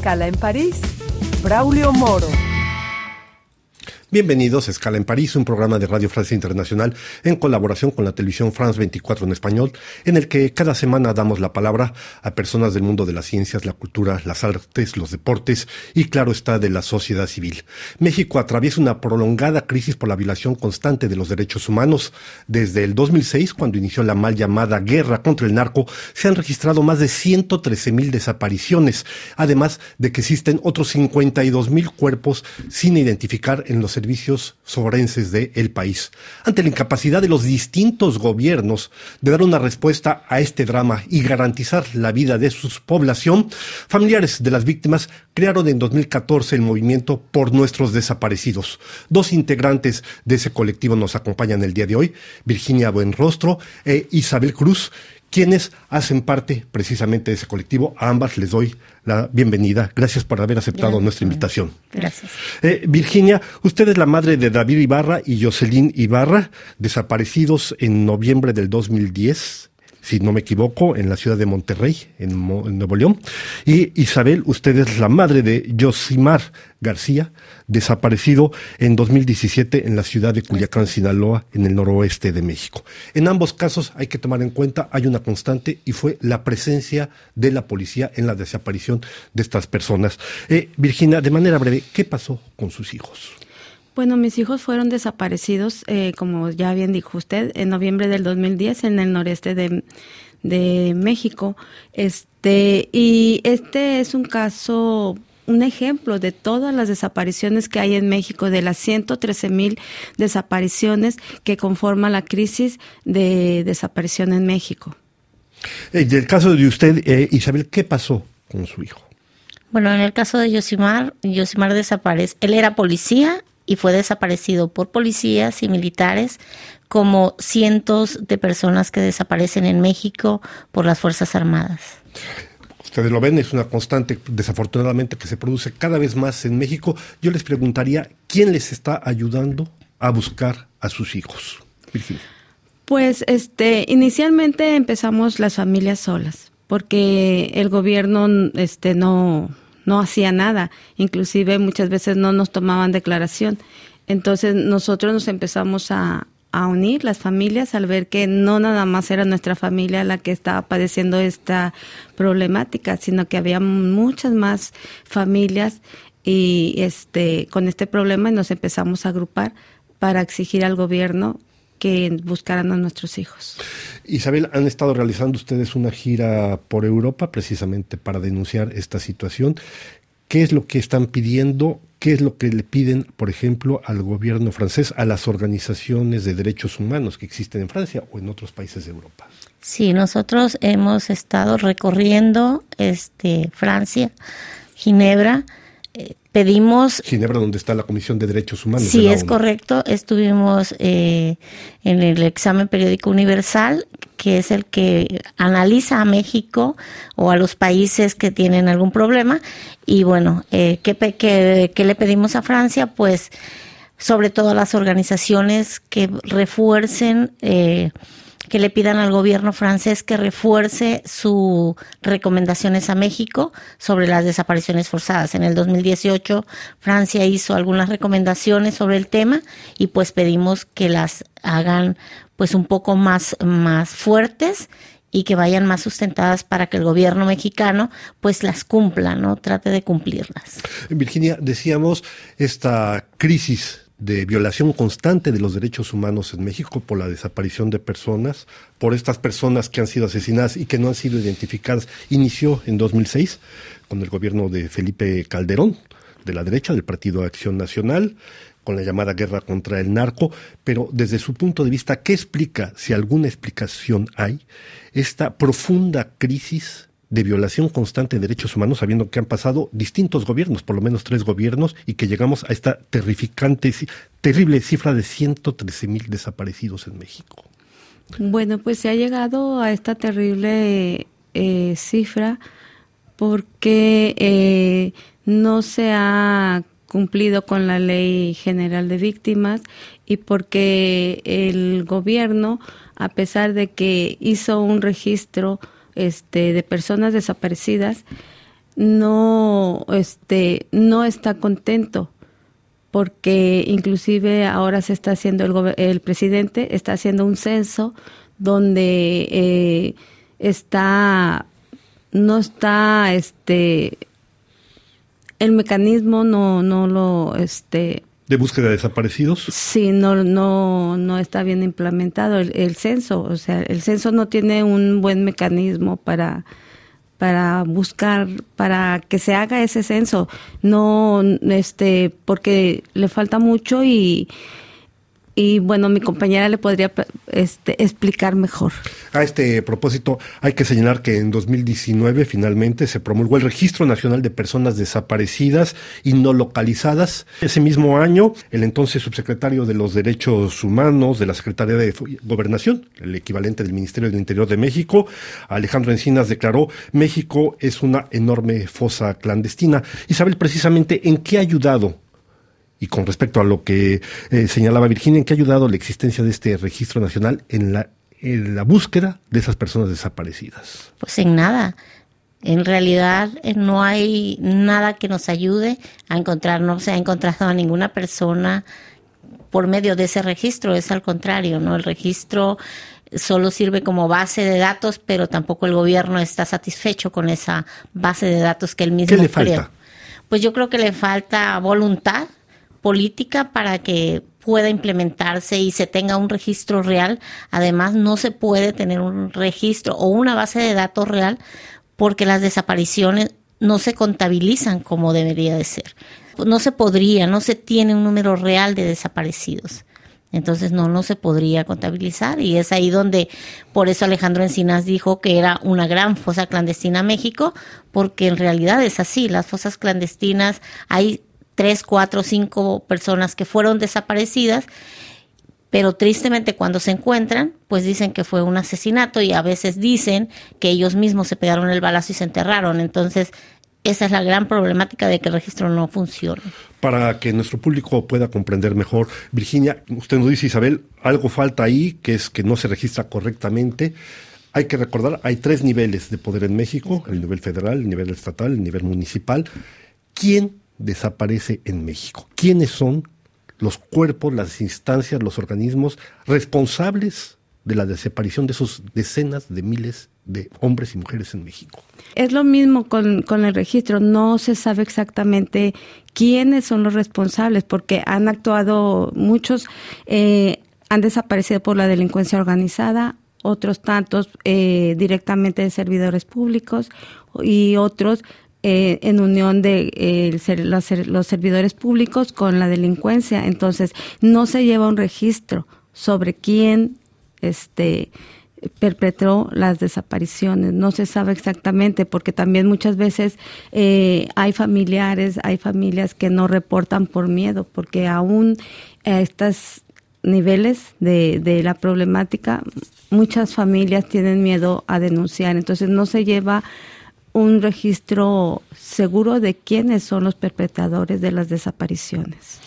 Escala en París, Braulio Moro. Bienvenidos a Escala en París, un programa de Radio Francia Internacional en colaboración con la televisión France 24 en español, en el que cada semana damos la palabra a personas del mundo de las ciencias, la cultura, las artes, los deportes y, claro está, de la sociedad civil. México atraviesa una prolongada crisis por la violación constante de los derechos humanos. Desde el 2006, cuando inició la mal llamada guerra contra el narco, se han registrado más de 113 mil desapariciones, además de que existen otros 52 mil cuerpos sin identificar en los servicios forenses del el país. Ante la incapacidad de los distintos gobiernos de dar una respuesta a este drama y garantizar la vida de su población, familiares de las víctimas crearon en 2014 el movimiento Por Nuestros Desaparecidos. Dos integrantes de ese colectivo nos acompañan el día de hoy, Virginia Buenrostro e Isabel Cruz, quienes hacen parte precisamente de ese colectivo. A ambas les doy la bienvenida. Gracias por haber aceptado nuestra invitación. Gracias. Eh, Virginia, usted es la madre de David Ibarra y Jocelyn Ibarra, desaparecidos en noviembre del 2010 si no me equivoco, en la ciudad de Monterrey, en, Nuevo León. Y Isabel, usted es la madre de Josimar García, desaparecido en 2017 en la ciudad de Culiacán, Sinaloa, en el noroeste de México. En ambos casos hay que tomar en cuenta, hay una constante y fue la presencia de la policía en la desaparición de estas personas. Eh, Virginia, de manera breve, ¿qué pasó con sus hijos? Bueno, mis hijos fueron desaparecidos, eh, como ya bien dijo usted, en noviembre del 2010 en el noreste de, de México. Este, y este es un caso un ejemplo de todas las desapariciones que hay en México, de las 113 mil desapariciones que conforman la crisis de desaparición en México. En el caso de usted, eh, Isabel, ¿qué pasó con su hijo? Bueno, en el caso de Yosimar, Yosimar desaparece. Él era policía y fue desaparecido por policías y militares, como cientos de personas que desaparecen en México por las Fuerzas Armadas. Ustedes lo ven, es una constante, desafortunadamente, que se produce cada vez más en México. Yo les preguntaría, ¿quién les está ayudando a buscar a sus hijos? Virginia. Pues este, inicialmente empezamos las familias solas, porque el gobierno este, no, no hacía nada, inclusive muchas veces no nos tomaban declaración. Entonces nosotros nos empezamos a, unir las familias al ver que no nada más era nuestra familia la que estaba padeciendo esta problemática, sino que había muchas más familias y este con este problema nos empezamos a agrupar para exigir al gobierno que buscaran a nuestros hijos. Isabel, han estado realizando ustedes una gira por Europa precisamente para denunciar esta situación. ¿Qué es lo que están pidiendo? ¿Qué es lo que le piden, por ejemplo, al gobierno francés, a las organizaciones de derechos humanos que existen en Francia o en otros países de Europa? Sí, nosotros hemos estado recorriendo este Francia, Ginebra, pedimos... Ginebra, donde está la Comisión de Derechos Humanos. Sí, es correcto. Estuvimos eh, en el examen periódico universal, que es el que analiza a México o a los países que tienen algún problema. Y bueno, eh, ¿qué, qué, qué le pedimos a Francia? Pues sobre todo a las organizaciones que refuercen... Eh, que le pidan al gobierno francés que refuerce sus recomendaciones a México sobre las desapariciones forzadas. En el 2018 Francia hizo algunas recomendaciones sobre el tema y pues pedimos que las hagan pues un poco más, más fuertes y que vayan más sustentadas para que el gobierno mexicano pues las cumpla, ¿no? Trate de cumplirlas. Virginia, decíamos esta crisis de violación constante de los derechos humanos en México por la desaparición de personas, por estas personas que han sido asesinadas y que no han sido identificadas, inició en 2006 con el gobierno de Felipe Calderón, de la derecha, del Partido Acción Nacional, con la llamada guerra contra el narco, pero desde su punto de vista, ¿qué explica, si alguna explicación hay, esta profunda crisis de violación constante de derechos humanos, sabiendo que han pasado distintos gobiernos, por lo menos tres gobiernos, y que llegamos a esta terrificante, terrible cifra de 113 mil desaparecidos en México. Bueno, pues se ha llegado a esta terrible eh, cifra porque eh, no se ha cumplido con la ley general de víctimas y porque el gobierno, a pesar de que hizo un registro este, de personas desaparecidas, no, este, no está contento porque inclusive ahora se está haciendo el, el presidente está haciendo un censo donde eh, está no está este el mecanismo no no lo este de búsqueda de desaparecidos sí no no no está bien implementado el, el censo. O sea el censo no tiene un buen mecanismo para para buscar para que se haga ese censo. No este porque le falta mucho y y bueno, mi compañera le podría este, explicar mejor. A este propósito, hay que señalar que en 2019 finalmente se promulgó el Registro Nacional de Personas Desaparecidas y No Localizadas. Ese mismo año, el entonces subsecretario de los Derechos Humanos de la Secretaría de Gobernación, el equivalente del Ministerio del Interior de México, Alejandro Encinas, declaró, México es una enorme fosa clandestina. Isabel, precisamente, ¿en qué ha ayudado y con respecto a lo que eh, señalaba Virginia, ¿en qué ha ayudado la existencia de este registro nacional en la, en la búsqueda de esas personas desaparecidas? Pues en nada. En realidad eh, no hay nada que nos ayude a encontrar, no se ha encontrado a ninguna persona por medio de ese registro, es al contrario, ¿no? El registro solo sirve como base de datos, pero tampoco el gobierno está satisfecho con esa base de datos que él mismo ¿Qué le falta? Pues yo creo que le falta voluntad, política para que pueda implementarse y se tenga un registro real. Además, no se puede tener un registro o una base de datos real porque las desapariciones no se contabilizan como debería de ser. No se podría, no se tiene un número real de desaparecidos. Entonces no, no se podría contabilizar y es ahí donde, por eso Alejandro Encinas dijo que era una gran fosa clandestina México, porque en realidad es así, las fosas clandestinas hay tres, cuatro, cinco personas que fueron desaparecidas, pero tristemente cuando se encuentran, pues dicen que fue un asesinato y a veces dicen que ellos mismos se pegaron el balazo y se enterraron. Entonces, esa es la gran problemática de que el registro no funcione. Para que nuestro público pueda comprender mejor, Virginia, usted nos dice, Isabel, algo falta ahí, que es que no se registra correctamente. Hay que recordar, hay tres niveles de poder en México, el nivel federal, el nivel estatal, el nivel municipal. ¿Quién desaparece en México? ¿Quiénes son los cuerpos, las instancias, los organismos responsables de la desaparición de esos decenas de miles de hombres y mujeres en México. Es lo mismo con, con, el registro, no se sabe exactamente quiénes son los responsables, porque han actuado muchos, eh, han desaparecido por la delincuencia organizada, otros tantos eh, directamente de servidores públicos y otros eh, en unión de eh, los, los, servidores públicos con la delincuencia. Entonces, no se lleva un registro sobre quién este, perpetró las desapariciones. No se sabe exactamente porque también muchas veces eh, hay familiares, hay familias que no reportan por miedo, porque aún a estos niveles de, de la problemática, muchas familias tienen miedo a denunciar. Entonces, no se lleva un registro seguro de quiénes son los perpetradores de las desapariciones.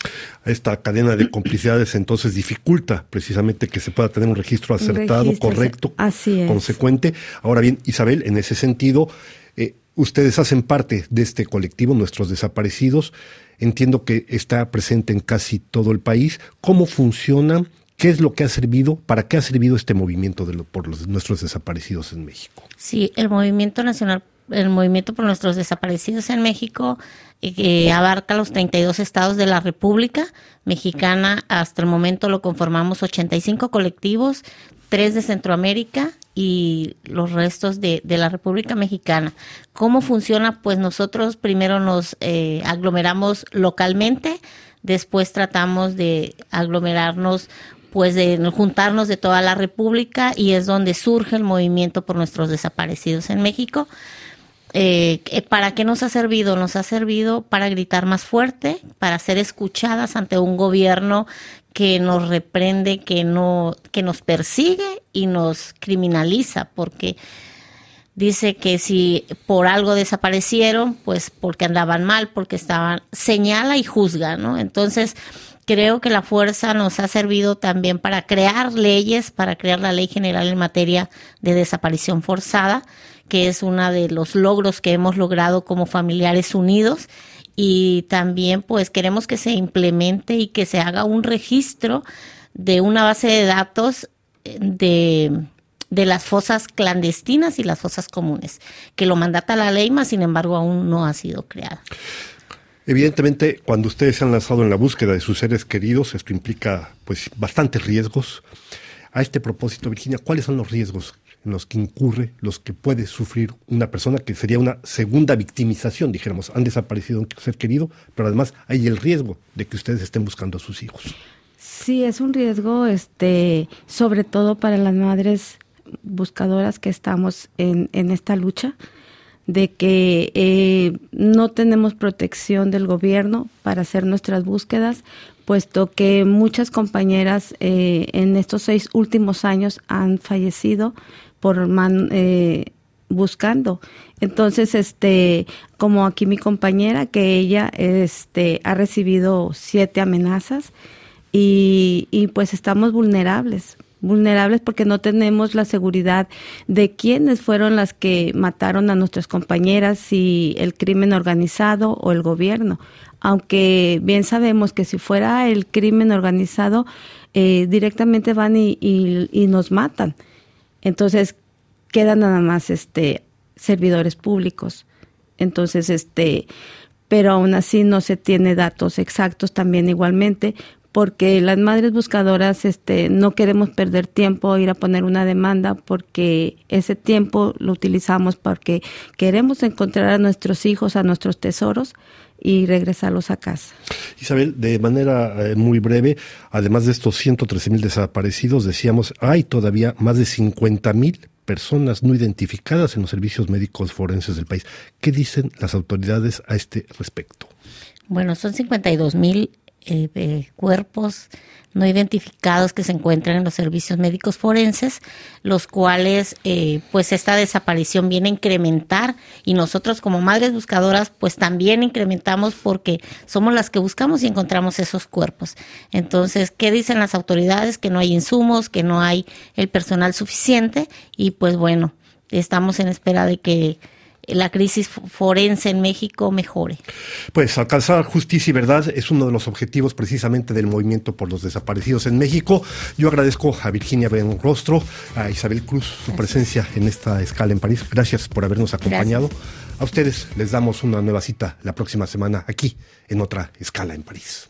Esta cadena de complicidades entonces dificulta precisamente que se pueda tener un registro acertado, correcto, consecuente. Ahora bien, Isabel, en ese sentido, eh, ustedes hacen parte de este colectivo, nuestros desaparecidos. Entiendo que está presente en casi todo el país. ¿Cómo funciona? ¿Qué es lo que ha servido? ¿Para qué ha servido este movimiento de por los, nuestros desaparecidos en México? Sí, el Movimiento Nacional el movimiento por nuestros desaparecidos en México, eh, que abarca los 32 estados de la República Mexicana. Hasta el momento lo conformamos 85 colectivos, tres de Centroamérica y los restos de, de la República Mexicana. ¿Cómo funciona? Pues nosotros primero nos eh, aglomeramos localmente, después tratamos de aglomerarnos pues de juntarnos de toda la República y es donde surge el movimiento por nuestros desaparecidos en México. Eh, ¿Para qué nos ha servido? Nos ha servido para gritar más fuerte, para ser escuchadas ante un gobierno que nos reprende, que no, que nos persigue y nos criminaliza, porque dice que si por algo desaparecieron, pues porque andaban mal, porque estaban, señala y juzga, ¿no? Entonces, creo que la fuerza nos ha servido también para crear leyes, para crear la ley general en materia de desaparición forzada, que es uno de los logros que hemos logrado como familiares unidos y también pues queremos que se implemente y que se haga un registro de una base de datos eh, de, de las fosas clandestinas y las fosas comunes, que lo mandata la ley, mas sin embargo aún no ha sido creada. Evidentemente, cuando ustedes se han lanzado en la búsqueda de sus seres queridos, esto implica pues bastantes riesgos. A este propósito, Virginia, ¿cuáles son los riesgos en los que incurre, los que puede sufrir una persona que sería una segunda victimización, dijéramos, han desaparecido un ser querido, pero además hay el riesgo de que ustedes estén buscando a sus hijos. Sí, es un riesgo, este, sobre todo para las madres buscadoras que estamos en, en esta lucha, de que eh, no tenemos protección del gobierno para hacer nuestras búsquedas, puesto que muchas compañeras eh, en estos seis últimos años han fallecido por eh, buscando. Entonces, este, como aquí mi compañera, que ella este, ha recibido siete amenazas y, y pues estamos vulnerables vulnerables porque no tenemos la seguridad de quiénes fueron las que mataron a nuestras compañeras, si el crimen organizado o el gobierno. Aunque bien sabemos que si fuera el crimen organizado, eh, directamente van y, y, nos matan. Entonces quedan nada más este servidores públicos. Entonces, este, pero aún así no se tiene datos exactos también igualmente, porque las madres buscadoras este, no queremos perder tiempo ir a poner una demanda porque ese tiempo lo utilizamos porque queremos encontrar a nuestros hijos, a nuestros tesoros y regresarlos a casa. Isabel, de manera eh, muy breve, además de estos 113 mil desaparecidos, decíamos, hay todavía más de 50 mil personas no identificadas en los servicios médicos forenses del país. ¿Qué dicen las autoridades a este respecto? Bueno, son 52 mil eh, cuerpos no identificados que se encuentran en los servicios médicos forenses, los cuales eh, pues esta desaparición viene a incrementar y nosotros como madres buscadoras pues también incrementamos porque somos las que buscamos y encontramos esos cuerpos. Entonces, ¿qué dicen las autoridades? Que no hay insumos, que no hay el personal suficiente y pues bueno, estamos en espera de que la crisis forense en México mejore. Pues alcanzar justicia y verdad es uno de los objetivos precisamente del movimiento por los desaparecidos en México. Yo agradezco a Virginia Benrostro, a Isabel Cruz su presencia en esta escala en París. Gracias por habernos acompañado. A ustedes les damos una nueva cita la próxima semana aquí en otra escala en París.